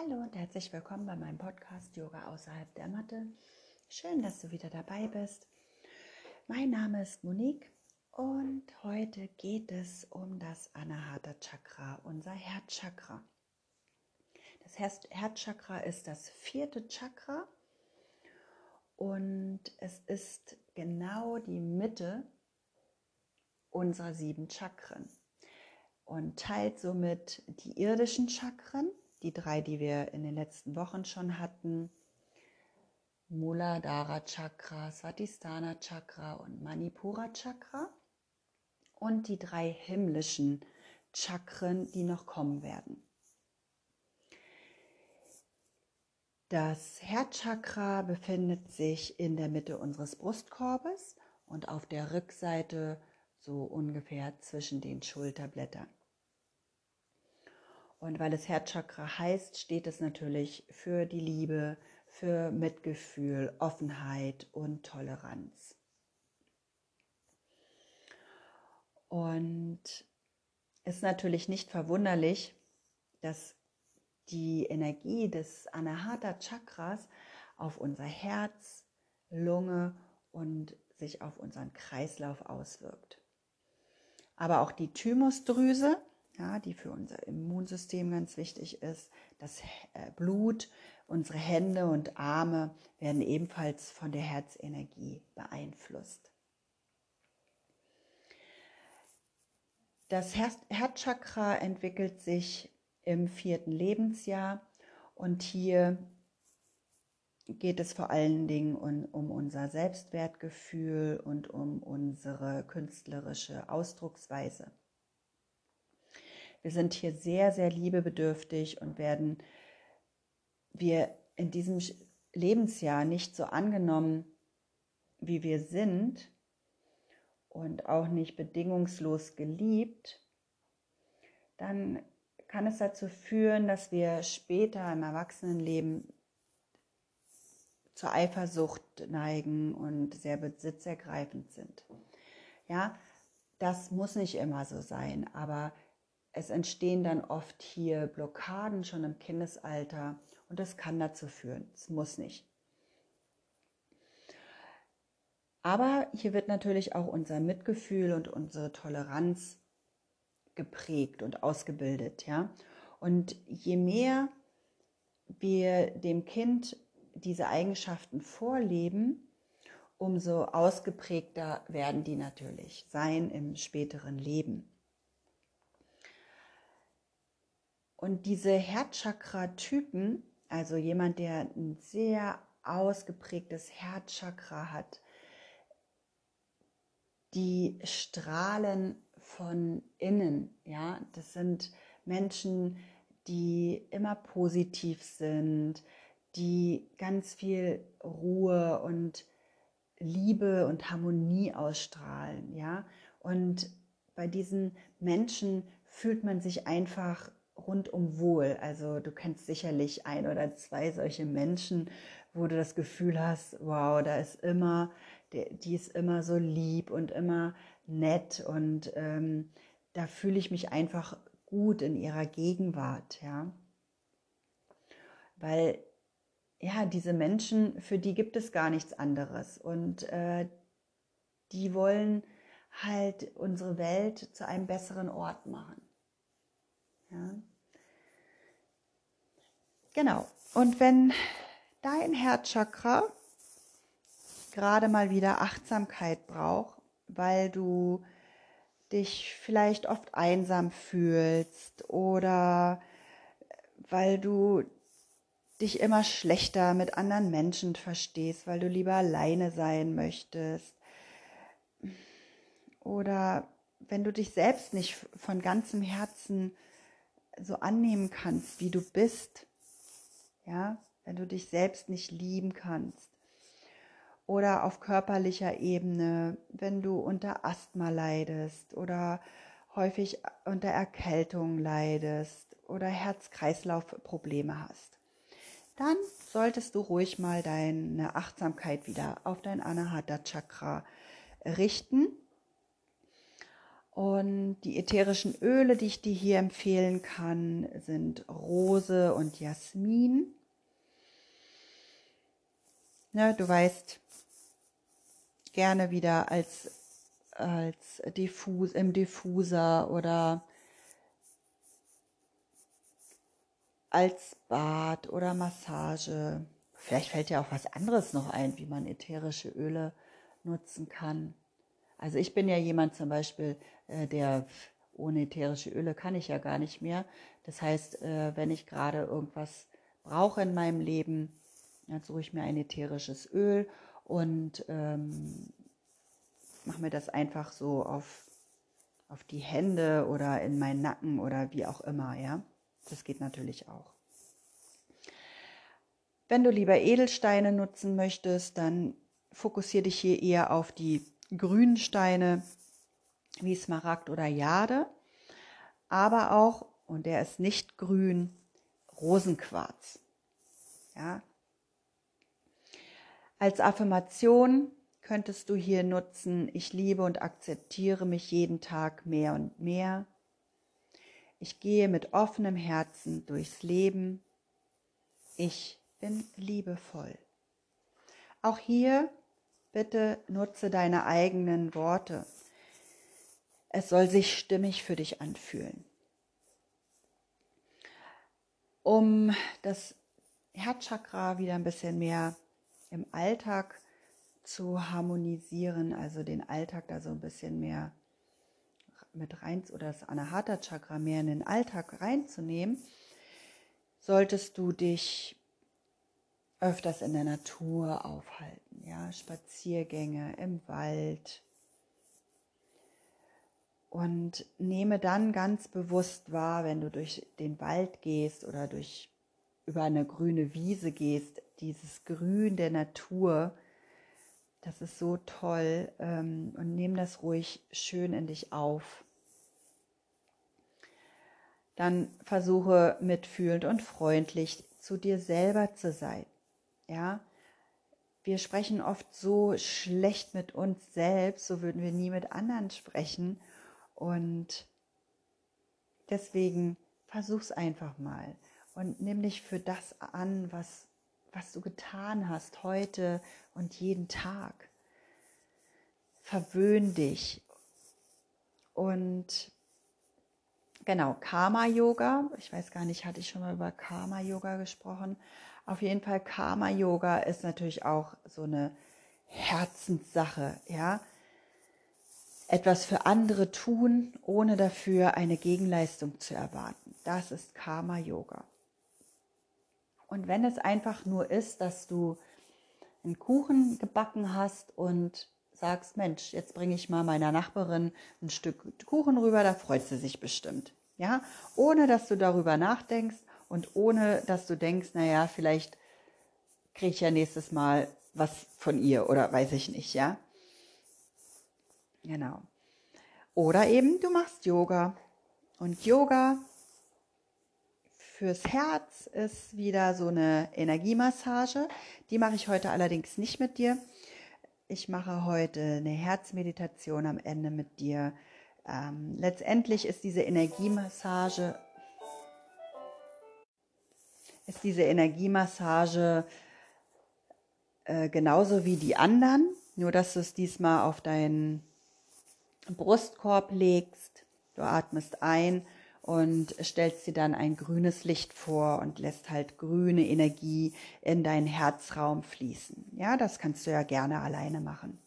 Hallo und herzlich willkommen bei meinem Podcast Yoga außerhalb der Matte. Schön, dass du wieder dabei bist. Mein Name ist Monique und heute geht es um das Anahata Chakra, unser Herzchakra. Das Herzchakra ist das vierte Chakra und es ist genau die Mitte unserer sieben Chakren und teilt somit die irdischen Chakren die drei, die wir in den letzten Wochen schon hatten, Muladhara Chakra, Svatisthana Chakra und Manipura Chakra und die drei himmlischen Chakren, die noch kommen werden. Das Herzchakra befindet sich in der Mitte unseres Brustkorbes und auf der Rückseite so ungefähr zwischen den Schulterblättern. Und weil es Herzchakra heißt, steht es natürlich für die Liebe, für Mitgefühl, Offenheit und Toleranz. Und ist natürlich nicht verwunderlich, dass die Energie des Anahata Chakras auf unser Herz, Lunge und sich auf unseren Kreislauf auswirkt. Aber auch die Thymusdrüse ja, die für unser Immunsystem ganz wichtig ist. Das äh, Blut, unsere Hände und Arme werden ebenfalls von der Herzenergie beeinflusst. Das Herzchakra entwickelt sich im vierten Lebensjahr und hier geht es vor allen Dingen um, um, unser Selbstwertgefühl und um unsere künstlerische Ausdrucksweise. Wir sind hier sehr, sehr liebebedürftig und werden wir in diesem Lebensjahr nicht so angenommen, wie wir sind und auch nicht bedingungslos geliebt, dann kann es dazu führen, dass wir später im Erwachsenenleben zur Eifersucht neigen und sehr besitzergreifend sind. Ja, das muss nicht immer so sein, aber es entstehen dann oft hier Blockaden schon im Kindesalter und das kann dazu führen. Es muss nicht. Aber hier wird natürlich auch unser Mitgefühl und unsere Toleranz geprägt und ausgebildet, ja. Und je mehr wir dem Kind diese Eigenschaften vorleben, umso ausgeprägter werden die natürlich sein im späteren Leben. Und diese Herzchakra-Typen, also jemand, der ein sehr ausgeprägtes Herzchakra hat, die strahlen von innen, ja, das sind Menschen, die immer positiv sind, die ganz viel Ruhe und Liebe und Harmonie ausstrahlen, ja. Und bei diesen Menschen fühlt man sich einfach rundum wohl. Also du kennst sicherlich ein oder zwei solche Menschen, wo du das Gefühl hast, wow, da ist immer, die ist immer so lieb und immer nett und ähm, da fühle ich mich einfach gut in ihrer Gegenwart, ja. Weil ja, diese Menschen, für die gibt es gar nichts anderes und äh, die wollen halt unsere Welt zu einem besseren Ort machen. Ja. Genau. Und wenn dein Herzchakra gerade mal wieder Achtsamkeit braucht, weil du dich vielleicht oft einsam fühlst oder weil du dich immer schlechter mit anderen Menschen verstehst, weil du lieber alleine sein möchtest. Oder wenn du dich selbst nicht von ganzem Herzen so annehmen kannst, wie du bist, ja, wenn du dich selbst nicht lieben kannst. Oder auf körperlicher Ebene, wenn du unter Asthma leidest oder häufig unter Erkältung leidest oder Herz-Kreislauf-Probleme hast. Dann solltest du ruhig mal deine Achtsamkeit wieder auf dein Anahata Chakra richten Und die ätherischen Öle, die ich dir hier empfehlen kann, sind Rose und Jasmin. Ne, du weißt, gerne wieder als, als Diffus, im Diffuser oder als Bad oder Massage. Vielleicht fällt dir auch was anderes noch ein, wie man ätherische Öle nutzen kann. Also ich bin ja jemand zum Beispiel, der ohne ätherische Öle kann ich ja gar nicht mehr. Das heißt, äh, wenn ich gerade irgendwas brauche in meinem Leben, dann suche ich mir ein ätherisches Öl und ähm, mache mir das einfach so auf, auf die Hände oder in meinen Nacken oder wie auch immer, ja. Das geht natürlich auch. Wenn du lieber Edelsteine nutzen möchtest, dann fokussiere dich hier eher auf die grünen Steine wie Smaragd oder Jade, aber auch, und der ist nicht grün, Rosenquarz. Ja. Als Affirmation könntest du hier nutzen, ich liebe und akzeptiere mich jeden Tag mehr und mehr. Ich gehe mit offenem Herzen durchs Leben. Ich bin liebevoll. Auch hier bitte nutze deine eigenen Worte. Es soll sich stimmig für dich anfühlen. Um das Herzchakra wieder ein bisschen mehr im Alltag zu harmonisieren, also den Alltag da so ein bisschen mehr mit rein oder das Anahata Chakra mehr in den Alltag reinzunehmen, solltest du dich öfters in der Natur aufhalten, ja, Spaziergänge im Wald. Und nehme dann ganz bewusst wahr, wenn du durch den Wald gehst oder durch über eine grüne Wiese gehst, dieses Grün der Natur, das ist so toll ähm, und nimm das ruhig schön in dich auf. Dann versuche mitfühlend und freundlich zu dir selber zu sein. Ja, wir sprechen oft so schlecht mit uns selbst, so würden wir nie mit anderen sprechen. Und deswegen versuch's einfach mal und nimm dich für das an, was was du getan hast heute und jeden Tag. Verwöhn dich. Und genau, Karma-Yoga, ich weiß gar nicht, hatte ich schon mal über Karma-Yoga gesprochen. Auf jeden Fall, Karma-Yoga ist natürlich auch so eine Herzenssache, ja. Etwas für andere tun, ohne dafür eine Gegenleistung zu erwarten. Das ist Karma-Yoga. Und wenn es einfach nur ist, dass du einen Kuchen gebacken hast und sagst, Mensch, jetzt bringe ich mal meiner Nachbarin ein Stück Kuchen rüber, da freut sie sich bestimmt. Ja, ohne dass du darüber nachdenkst und ohne dass du denkst, naja, vielleicht kriege ich ja nächstes Mal was von ihr oder weiß ich nicht, ja. Genau. Oder eben du machst Yoga. Und Yoga Fürs Herz ist wieder so eine Energiemassage. Die mache ich heute allerdings nicht mit dir. Ich mache heute eine Herzmeditation am Ende mit dir. Ähm, letztendlich ist diese Energiemassage ist diese Energiemassage äh, genauso wie die anderen, nur dass du es diesmal auf deinen Brustkorb legst. Du atmest ein und stellst dir dann ein grünes Licht vor und lässt halt grüne Energie in deinen Herzraum fließen. Ja, das kannst du ja gerne alleine machen.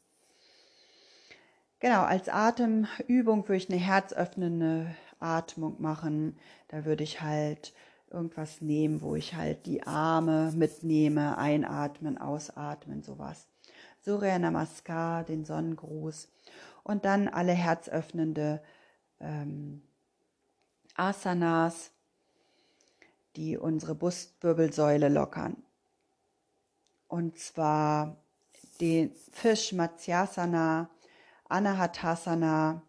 Genau, als Atemübung würde ich eine herzöffnende Atmung machen. Da würde ich halt irgendwas nehmen, wo ich halt die Arme mitnehme, einatmen, ausatmen, sowas. Surya Namaskar, den Sonnengruß und dann alle herzöffnende ähm, Asanas, die unsere Brustwirbelsäule lockern. Und zwar den Fisch Matsyasana, Anahatasana,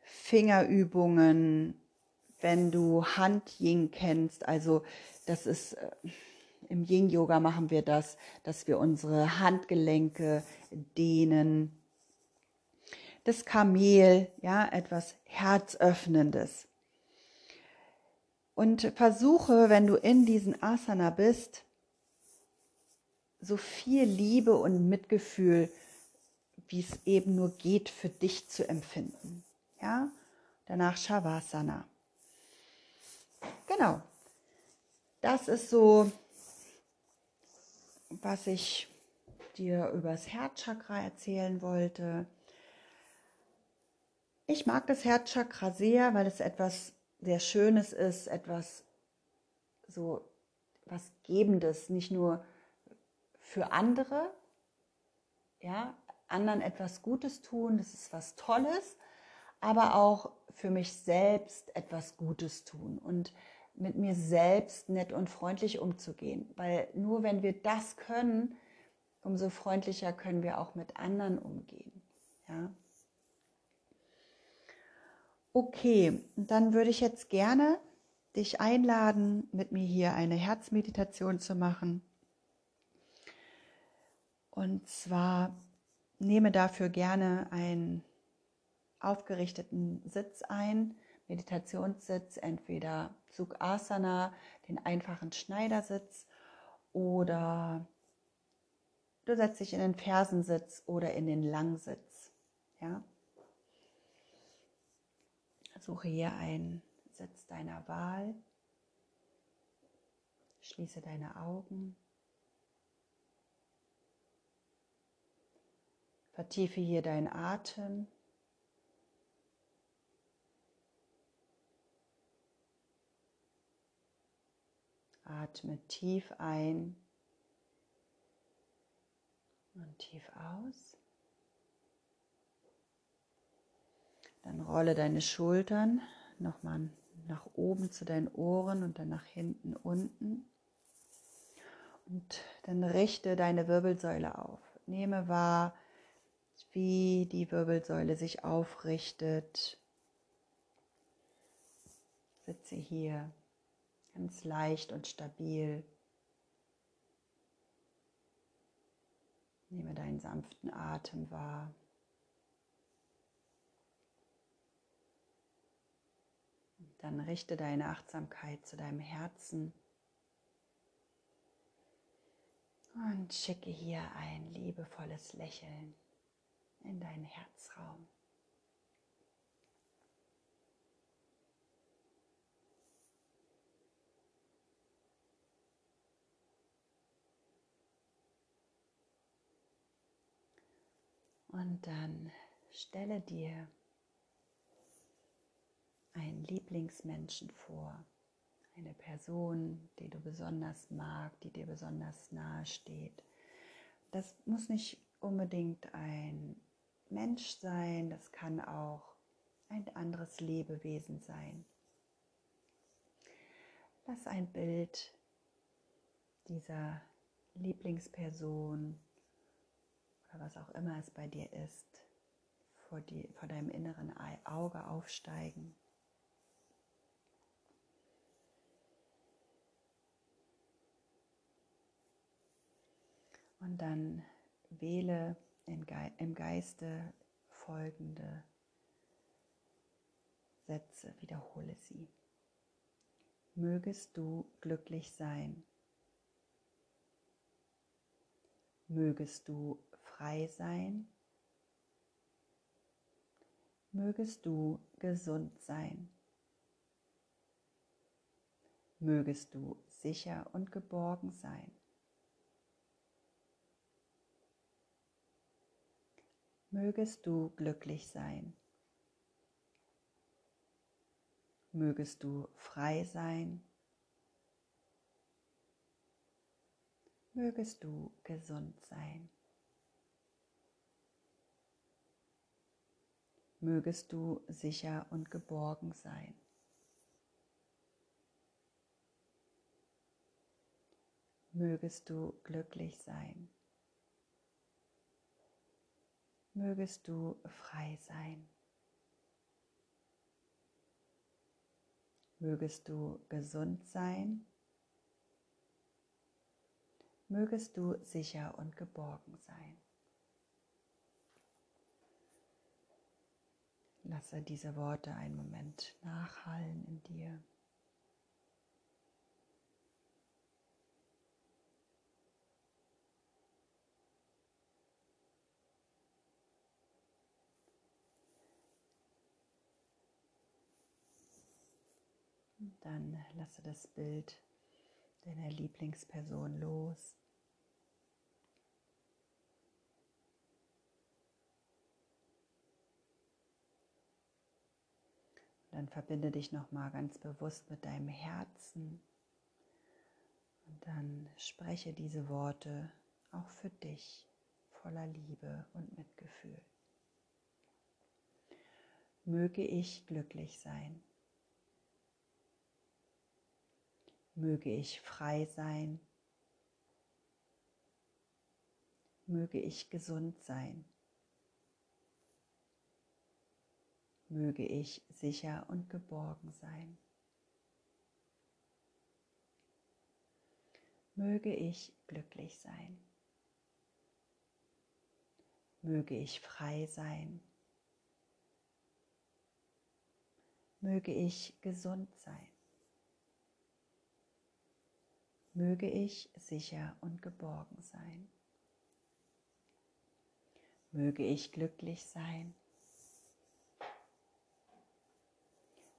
Fingerübungen, wenn du Hand-Yin kennst, also das ist äh, im Yin-Yoga machen wir das, dass wir unsere Handgelenke dehnen. Das Kamel, ja, etwas Herzöffnendes. Und versuche, wenn du in diesen Asana bist, so viel Liebe und Mitgefühl, wie es eben nur geht, für dich zu empfinden. Ja, danach Shavasana. Genau. Das ist so, was ich dir über das Herzchakra erzählen wollte. Ich mag das Herzchakra sehr, weil es etwas sehr Schönes ist, etwas so was Gebendes, nicht nur für andere, ja, anderen etwas Gutes tun, das ist was Tolles, aber auch für mich selbst etwas Gutes tun und mit mir selbst nett und freundlich umzugehen, weil nur wenn wir das können, umso freundlicher können wir auch mit anderen umgehen, ja. Okay, dann würde ich jetzt gerne dich einladen, mit mir hier eine Herzmeditation zu machen. Und zwar nehme dafür gerne einen aufgerichteten Sitz ein, Meditationssitz, entweder Sukhasana, den einfachen Schneidersitz oder du setzt dich in den Fersensitz oder in den Langsitz. Ja? Suche hier einen Sitz deiner Wahl. Schließe deine Augen. Vertiefe hier deinen Atem. Atme tief ein und tief aus. Dann rolle deine Schultern nochmal nach oben zu deinen Ohren und dann nach hinten unten. Und dann richte deine Wirbelsäule auf. Nehme wahr, wie die Wirbelsäule sich aufrichtet. Sitze hier ganz leicht und stabil. Nehme deinen sanften Atem wahr. Dann richte deine Achtsamkeit zu deinem Herzen und schicke hier ein liebevolles Lächeln in deinen Herzraum. Und dann stelle dir einen Lieblingsmenschen vor, eine Person, die du besonders magst, die dir besonders nahe steht. Das muss nicht unbedingt ein Mensch sein, das kann auch ein anderes Lebewesen sein. Lass ein Bild dieser Lieblingsperson oder was auch immer es bei dir ist, vor, die, vor deinem inneren Auge aufsteigen. Und dann wähle im Geiste folgende Sätze, wiederhole sie. Mögest du glücklich sein. Mögest du frei sein. Mögest du gesund sein. Mögest du sicher und geborgen sein. Mögest du glücklich sein. Mögest du frei sein. Mögest du gesund sein. Mögest du sicher und geborgen sein. Mögest du glücklich sein mögest du frei sein. Mögest du gesund sein. Mögest du sicher und geborgen sein. Lasse diese Worte einen Moment nachhallen in dir. Dann lasse das Bild deiner Lieblingsperson los. Dann verbinde dich nochmal ganz bewusst mit deinem Herzen. Und dann spreche diese Worte auch für dich voller Liebe und Mitgefühl. Möge ich glücklich sein. Möge ich frei sein. Möge ich gesund sein. Möge ich sicher und geborgen sein. Möge ich glücklich sein. Möge ich frei sein. Möge ich gesund sein. Möge ich sicher und geborgen sein. Möge ich glücklich sein.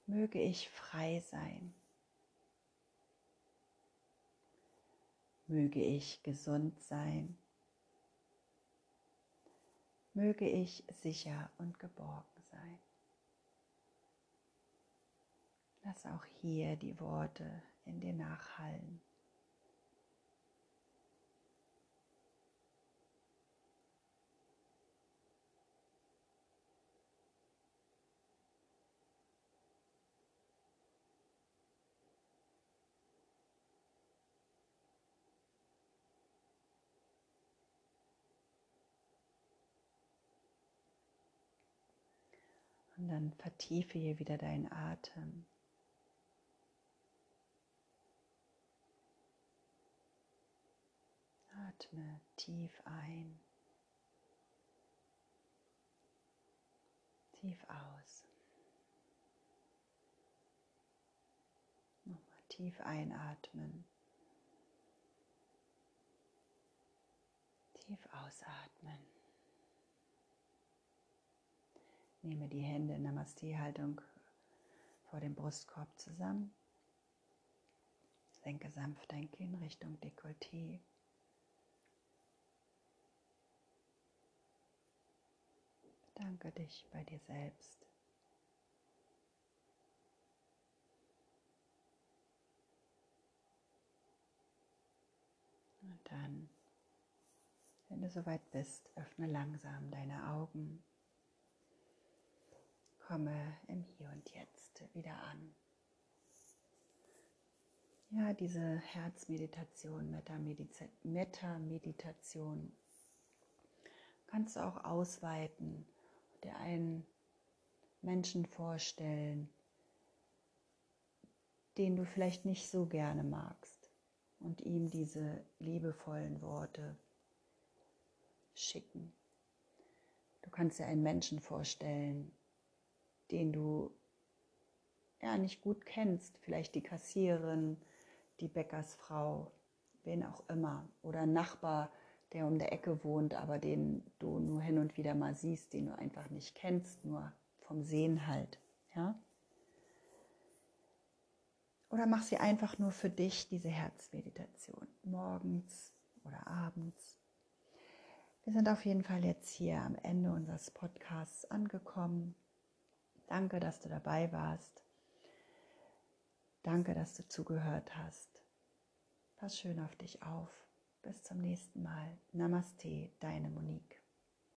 Möge ich frei sein. Möge ich gesund sein. Möge ich sicher und geborgen sein. Lass auch hier die Worte in dir nachhallen. Und dann vertiefe hier wieder deinen Atem. Atme tief ein, tief aus. Nochmal tief einatmen, tief ausatmen. Nehme die Hände in Namaste-Haltung vor dem Brustkorb zusammen. Senke sanft dein Kinn Richtung Dekolleté. Bedanke dich bei dir selbst. Und dann, wenn du soweit bist, öffne langsam deine Augen komme im Hier und Jetzt wieder an. Ja, diese Herzmeditation, Meta-Meditation kannst du auch ausweiten, dir einen Menschen vorstellen, den du vielleicht nicht so gerne magst und ihm diese liebevollen Worte schicken. Du kannst dir einen Menschen vorstellen, den du ja nicht gut kennst, vielleicht die Kassiererin, die Bäckersfrau, wen auch immer, oder Nachbar, der um der Ecke wohnt, aber den du nur hin und wieder mal siehst, den du einfach nicht kennst, nur vom Sehen halt, ja? Oder mach sie einfach nur für dich, diese Herzmeditation, morgens oder abends. Wir sind auf jeden Fall jetzt hier am Ende unseres Podcasts angekommen. Danke, dass du dabei warst. Danke, dass du zugehört hast. Pass schön auf dich auf. Bis zum nächsten Mal. Namaste, deine Monique.